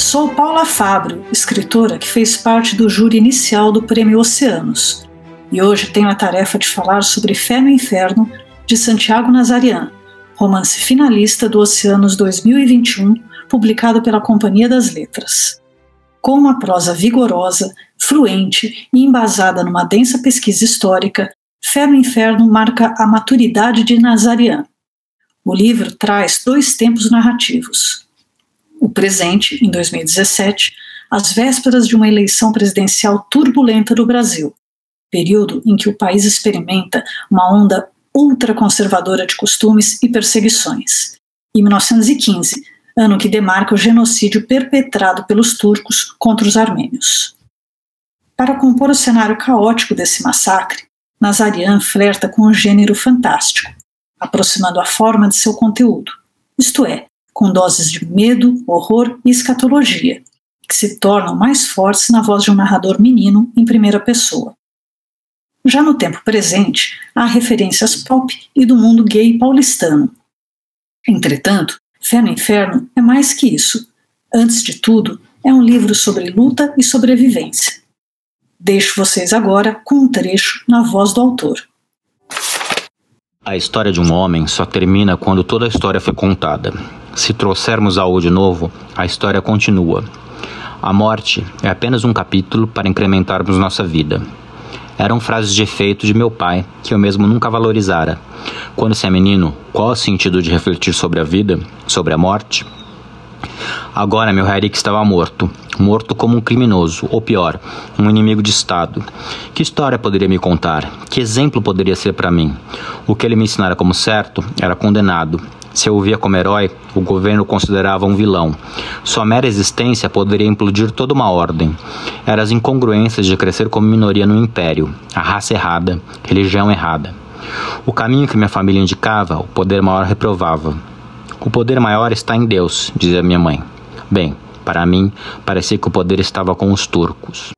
Sou Paula Fabro, escritora que fez parte do júri inicial do Prêmio Oceanos, e hoje tenho a tarefa de falar sobre Fé no Inferno, de Santiago Nazarian, romance finalista do Oceanos 2021, publicado pela Companhia das Letras. Com uma prosa vigorosa, fluente e embasada numa densa pesquisa histórica, Fé no Inferno marca a maturidade de Nazarian. O livro traz dois tempos narrativos. O presente, em 2017, às vésperas de uma eleição presidencial turbulenta no Brasil, período em que o país experimenta uma onda ultraconservadora de costumes e perseguições. E 1915, ano que demarca o genocídio perpetrado pelos turcos contra os armênios. Para compor o cenário caótico desse massacre, Nazarian flerta com o gênero fantástico, aproximando a forma de seu conteúdo, isto é, com doses de medo, horror e escatologia, que se tornam mais fortes na voz de um narrador menino em primeira pessoa. Já no tempo presente, há referências pop e do mundo gay paulistano. Entretanto, Fé no Inferno é mais que isso. Antes de tudo, é um livro sobre luta e sobrevivência. Deixo vocês agora com um trecho na voz do autor. A história de um homem só termina quando toda a história foi contada. Se trouxermos algo de novo, a história continua. A morte é apenas um capítulo para incrementarmos nossa vida. Eram frases de efeito de meu pai, que eu mesmo nunca valorizara. Quando se é menino, qual o sentido de refletir sobre a vida, sobre a morte? Agora meu Eric estava morto, morto como um criminoso, ou pior, um inimigo de Estado. Que história poderia me contar? Que exemplo poderia ser para mim? O que ele me ensinara como certo era condenado, se eu o via como herói, o governo considerava um vilão. Sua mera existência poderia implodir toda uma ordem. Eram as incongruências de crescer como minoria no império, a raça errada, religião errada. O caminho que minha família indicava, o poder maior reprovava. O poder maior está em Deus, dizia minha mãe. Bem, para mim, parecia que o poder estava com os turcos.